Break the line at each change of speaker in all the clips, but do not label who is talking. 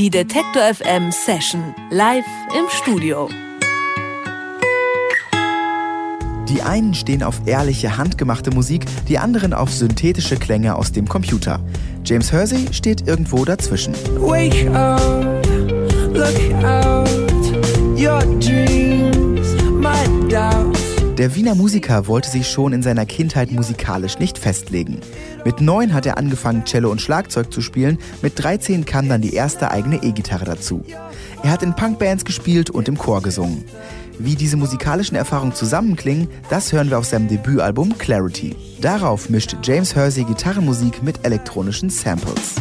Die Detektor FM Session live im Studio.
Die einen stehen auf ehrliche, handgemachte Musik, die anderen auf synthetische Klänge aus dem Computer. James Hersey steht irgendwo dazwischen.
Wake up, look out,
Der Wiener Musiker wollte sich schon in seiner Kindheit musikalisch nicht festlegen. Mit neun hat er angefangen, Cello und Schlagzeug zu spielen, mit 13 kam dann die erste eigene E-Gitarre dazu. Er hat in Punkbands gespielt und im Chor gesungen. Wie diese musikalischen Erfahrungen zusammenklingen, das hören wir auf seinem Debütalbum Clarity. Darauf mischt James Hersey Gitarrenmusik mit elektronischen Samples.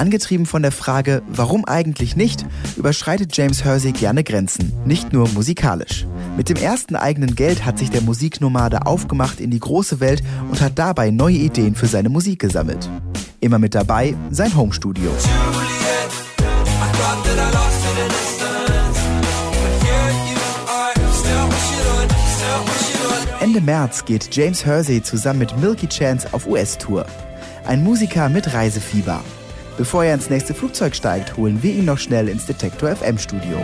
Angetrieben von der Frage, warum eigentlich nicht, überschreitet James Hersey gerne Grenzen, nicht nur musikalisch. Mit dem ersten eigenen Geld hat sich der Musiknomade aufgemacht in die große Welt und hat dabei neue Ideen für seine Musik gesammelt. Immer mit dabei sein Homestudio. Ende März geht James Hersey zusammen mit Milky Chance auf US-Tour. Ein Musiker mit Reisefieber. Bevor er ins nächste Flugzeug steigt, holen wir ihn noch schnell ins Detektor FM Studio.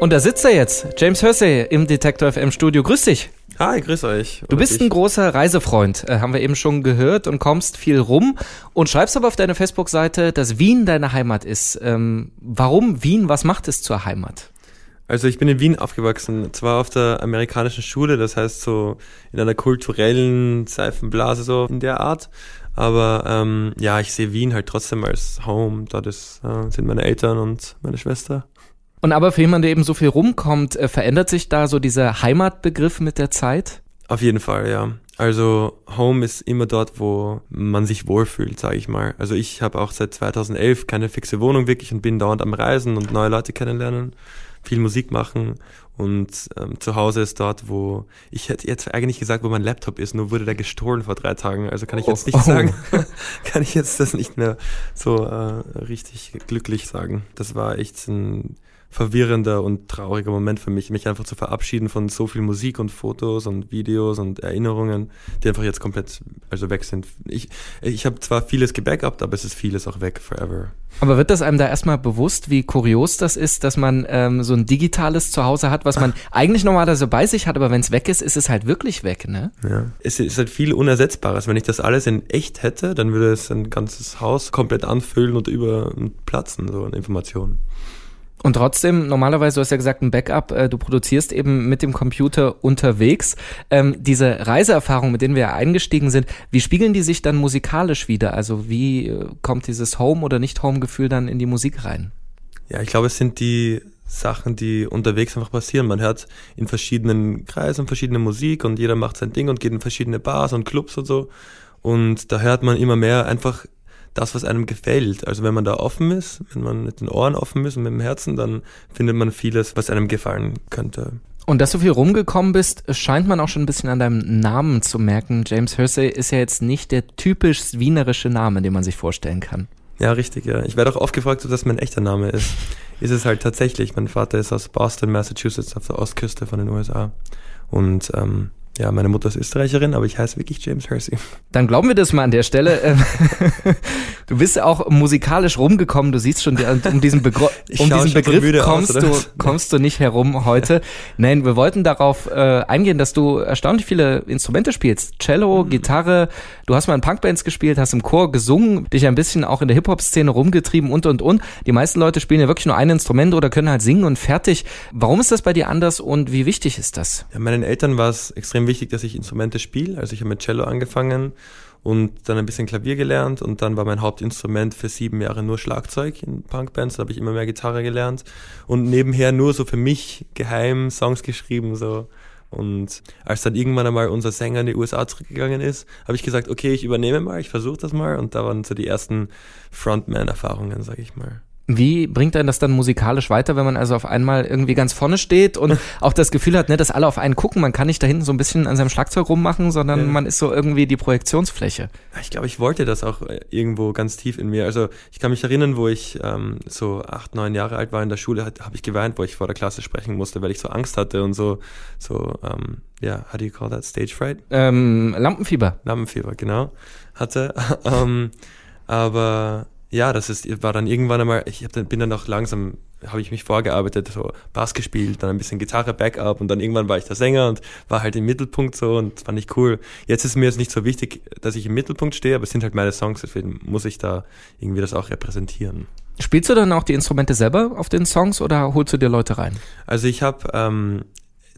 Und da sitzt er jetzt, James Hersey im Detektor FM Studio. Grüß dich.
Hi, grüß euch.
Du bist ein großer Reisefreund, äh, haben wir eben schon gehört, und kommst viel rum und schreibst aber auf deiner Facebook-Seite, dass Wien deine Heimat ist. Ähm, warum Wien? Was macht es zur Heimat?
Also ich bin in Wien aufgewachsen, zwar auf der amerikanischen Schule, das heißt so in einer kulturellen Seifenblase so in der Art, aber ähm, ja, ich sehe Wien halt trotzdem als Home. Dort ist, äh, sind meine Eltern und meine Schwester.
Und aber für jemanden, der eben so viel rumkommt, äh, verändert sich da so dieser Heimatbegriff mit der Zeit?
Auf jeden Fall, ja. Also Home ist immer dort, wo man sich wohlfühlt, sage ich mal. Also ich habe auch seit 2011 keine fixe Wohnung wirklich und bin dauernd am Reisen und neue Leute kennenlernen, viel Musik machen und ähm, zu Hause ist dort, wo ich hätte jetzt eigentlich gesagt, wo mein Laptop ist, nur wurde der gestohlen vor drei Tagen. Also kann ich jetzt nicht
Oh.
sagen, kann ich jetzt das nicht mehr so äh, richtig glücklich sagen. Das war echt ein verwirrender und trauriger Moment für mich, mich einfach zu verabschieden von so viel Musik und Fotos und Videos und Erinnerungen, die einfach jetzt komplett also weg sind. Ich, ich habe zwar vieles gebackupt, aber es ist vieles auch weg forever.
Aber wird das einem da erstmal bewusst, wie kurios das ist, dass man ähm, so ein digitales Zuhause hat, was man eigentlich normalerweise bei sich hat, aber wenn es weg ist, ist es halt wirklich weg, ne?
Ja. Es ist halt viel Unersetzbares. Wenn ich das alles in echt hätte, dann würde es ein ganzes Haus komplett anfüllen und überplatzen, so an Informationen.
Und trotzdem, normalerweise, du hast ja gesagt, ein Backup, äh, du produzierst eben mit dem Computer unterwegs. Ähm, diese Reiseerfahrungen, mit denen wir ja eingestiegen sind, wie spiegeln die sich dann musikalisch wieder? Also wie äh, kommt dieses Home- oder Nicht-Home-Gefühl dann in die Musik rein?
Ja, ich glaube, es sind die Sachen, die unterwegs einfach passieren. Man hört in verschiedenen Kreisen verschiedene Musik und jeder macht sein Ding und geht in verschiedene Bars und Clubs und so. Und da hört man immer mehr einfach das, was einem gefällt. Also wenn man da offen ist, wenn man mit den Ohren offen ist und mit dem Herzen, dann findet man vieles, was einem gefallen könnte.
Und dass du viel rumgekommen bist, scheint man auch schon ein bisschen an deinem Namen zu merken. James Hersey ist ja jetzt nicht der typisch wienerische Name, den man sich vorstellen kann.
Ja, richtig, ja. Ich werde auch oft gefragt, ob das mein echter Name ist. Ist es halt tatsächlich. Mein Vater ist aus Boston, Massachusetts, auf der Ostküste von den USA. Und ähm, ja, meine Mutter ist Österreicherin, aber ich heiße wirklich James Hersey.
Dann glauben wir das mal an der Stelle. Du bist auch musikalisch rumgekommen. Du siehst schon, um diesen, Begr um diesen Begriff
aus,
kommst,
oder
du, kommst du nicht herum heute. Nein, wir wollten darauf äh, eingehen, dass du erstaunlich viele Instrumente spielst. Cello,
Mhm.
Gitarre. Du hast mal in Punkbands gespielt, hast im Chor gesungen, dich ein bisschen auch in der Hip-Hop-Szene rumgetrieben und, und, und. Die meisten Leute spielen ja wirklich nur ein Instrument oder können halt singen und fertig. Warum ist das bei dir anders und wie wichtig ist das?
Ja, meinen Eltern war es extrem wichtig, dass ich Instrumente spiele. Also ich habe mit Cello angefangen und dann ein bisschen Klavier gelernt und dann war mein Hauptinstrument für sieben Jahre nur Schlagzeug in Punkbands. Da habe ich immer mehr Gitarre gelernt und nebenher nur so für mich geheim Songs geschrieben so. Und als dann irgendwann einmal unser Sänger in die USA zurückgegangen ist, habe ich gesagt, okay, ich übernehme mal, ich versuche das mal. Und da waren so die ersten Frontman-Erfahrungen, sag ich mal.
Wie bringt einen das dann musikalisch weiter, wenn man also auf einmal irgendwie ganz vorne steht und auch das Gefühl hat, ne, dass alle auf einen gucken, man kann nicht da hinten so ein bisschen an seinem Schlagzeug rummachen, sondern
Ja.
man ist so irgendwie die Projektionsfläche.
Ich glaube, ich wollte das auch äh, irgendwo ganz tief in mir. Also ich kann mich erinnern, wo ich ähm, so acht, neun Jahre alt war in der Schule, habe ich geweint, wo ich vor der Klasse sprechen musste, weil ich so Angst hatte und so, so, ähm, ja, how do you call that? Stage fright?
Ähm, Lampenfieber.
Lampenfieber, genau, hatte. ähm, aber ja, das ist, war dann irgendwann einmal, ich hab dann, bin dann auch langsam, habe ich mich vorgearbeitet, so Bass gespielt, dann ein bisschen Gitarre, Backup und dann irgendwann war ich der Sänger und war halt im Mittelpunkt so und fand ich cool. Jetzt ist mir jetzt nicht so wichtig, dass ich im Mittelpunkt stehe, aber es sind halt meine Songs, deswegen muss ich da irgendwie das auch repräsentieren.
Spielst du dann auch die Instrumente selber auf den Songs oder holst du dir Leute rein?
Also ich habe ähm,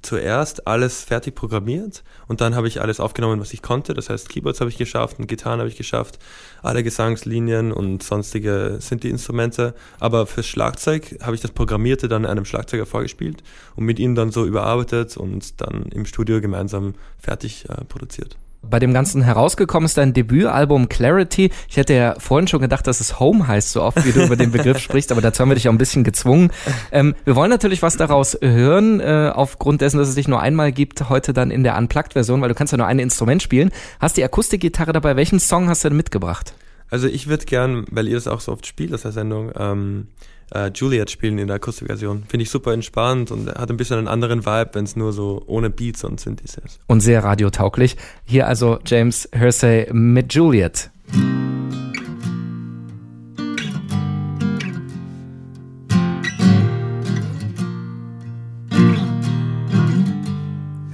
zuerst alles fertig programmiert und dann habe ich alles aufgenommen, was ich konnte. Das heißt, Keyboards habe ich geschafft und Gitarren habe ich geschafft, alle Gesangslinien und sonstige Synthi-Instrumente. Aber fürs Schlagzeug habe ich das Programmierte dann einem Schlagzeuger vorgespielt und mit ihm dann so überarbeitet und dann im Studio gemeinsam fertig äh, produziert.
Bei dem Ganzen herausgekommen ist dein Debütalbum Clarity. Ich hätte ja vorhin schon gedacht, dass es Home heißt, so oft wie du über den Begriff sprichst, aber dazu haben wir dich auch ein bisschen gezwungen. Ähm, wir wollen natürlich was daraus hören, äh, aufgrund dessen, dass es dich nur einmal gibt, heute dann in der Unplugged-Version, weil du kannst ja nur ein Instrument spielen. Hast die Akustikgitarre dabei. Welchen Song hast du denn mitgebracht?
Also ich würde gern, weil ihr das auch so oft spielt, aus der Sendung, ähm, äh, Juliet spielen in der Akustikversion. Finde ich super entspannt und hat ein bisschen einen anderen Vibe, wenn es nur so ohne Beats und Synthes ist.
Und sehr radiotauglich. Hier also James Hersey mit Juliet.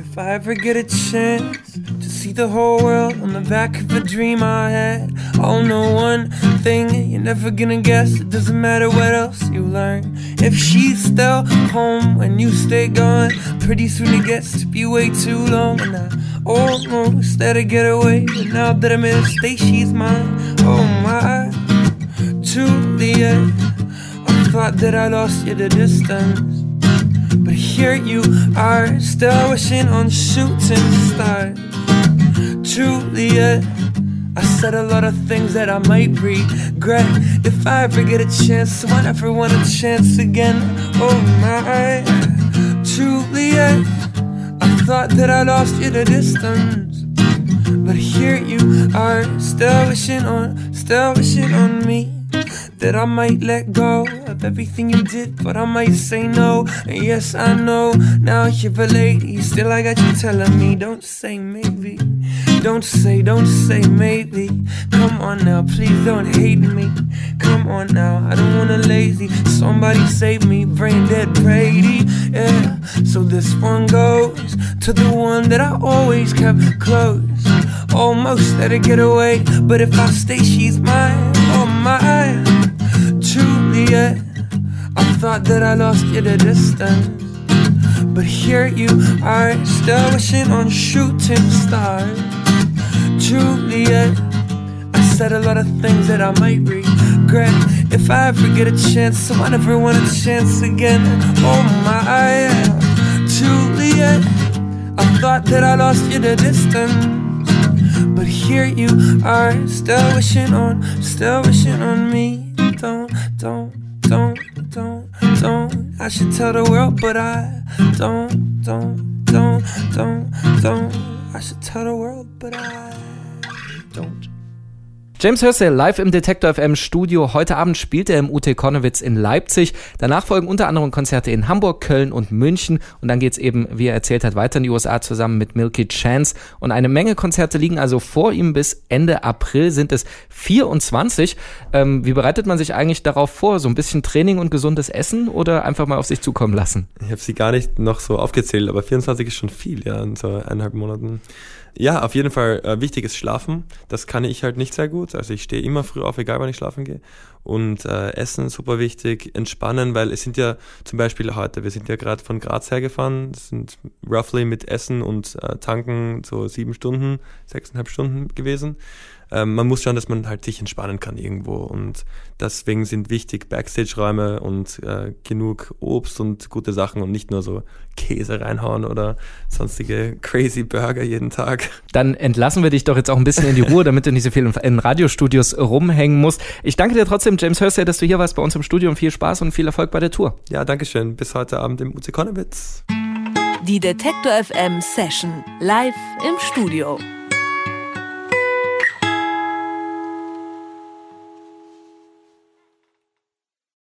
If I ever get a chance to see the whole world on the back of a dream I had, I'll know one thing you're never gonna guess. It doesn't matter what else you learn. If she's still home when you stay gone, pretty soon it gets to be way too long. And I almost let her get away, but now that I'm in a state, she's mine. Oh my, Juliet. I thought that I lost you the distance. But here you are, still wishing on shooting stars. Juliet, I said a lot of things that I might regret. If I ever get a chance, so I never want a chance again. Oh my, Juliet, I thought that I lost you to distance. But here you are, still wishing on, still wishing on me. That I might let go of everything you did, but I might say no. And yes, I know now you're a lady. Still, I got you telling me, don't say maybe. Don't say, don't say maybe. Come on now, please don't hate me. Come on now, I don't wanna lazy. Somebody save me, brain dead Brady. Yeah, so this one goes to the one that I always kept close. Almost let her get away, but if I stay, she's mine. Oh my, Juliet. I thought that I lost you to distance. But here you are, still wishing on shooting stars. Juliet, I said a lot of things that I might regret if I ever get a chance. So I never want a chance again. Oh my, Juliet, I thought that I lost you to distance. But here you are, still wishing on, still wishing on me. Don't, don't, don't, don't, don't. I should tell the world, but I don't, don't, don't, don't, don't. I should tell the world, but I.
James Hersey live im Detektor FM Studio. Heute Abend spielt er im UT Konnewitz in Leipzig. Danach folgen unter anderem Konzerte in Hamburg, Köln und München. Und dann geht's eben, wie er erzählt hat, weiter in die USA zusammen mit Milky Chance. Und eine Menge Konzerte liegen also vor ihm. Bis Ende April sind es 24. Ähm, wie bereitet man sich eigentlich darauf vor? So ein bisschen Training und gesundes Essen oder einfach mal auf sich zukommen lassen?
Ich habe sie gar nicht noch so aufgezählt, aber 24 ist schon viel, ja, in so eineinhalb Monaten. Ja, auf jeden Fall äh, wichtig ist Schlafen. Das kann ich halt nicht sehr gut. Also ich stehe immer früh auf, egal wann ich schlafen gehe. Und äh, Essen super wichtig. Entspannen, weil es sind ja zum Beispiel heute, wir sind ja gerade von Graz hergefahren. Sind roughly mit Essen und äh, Tanken so sieben Stunden, sechseinhalb Stunden gewesen.
Ähm, man muss schauen, dass man halt sich entspannen kann irgendwo und deswegen sind wichtig Backstage-Räume und äh, genug Obst und gute Sachen und nicht nur so Käse reinhauen oder sonstige crazy Burger jeden Tag.
Dann entlassen wir dich doch jetzt auch ein bisschen in die Ruhe, damit du nicht so viel in Radiostudios rumhängen musst. Ich danke dir trotzdem, James Hurst, dass du hier warst bei uns im Studio und viel Spaß und viel Erfolg bei der Tour.
Ja, danke schön. Bis heute Abend im UC Konowitz.
Die Detektor FM Session live im Studio.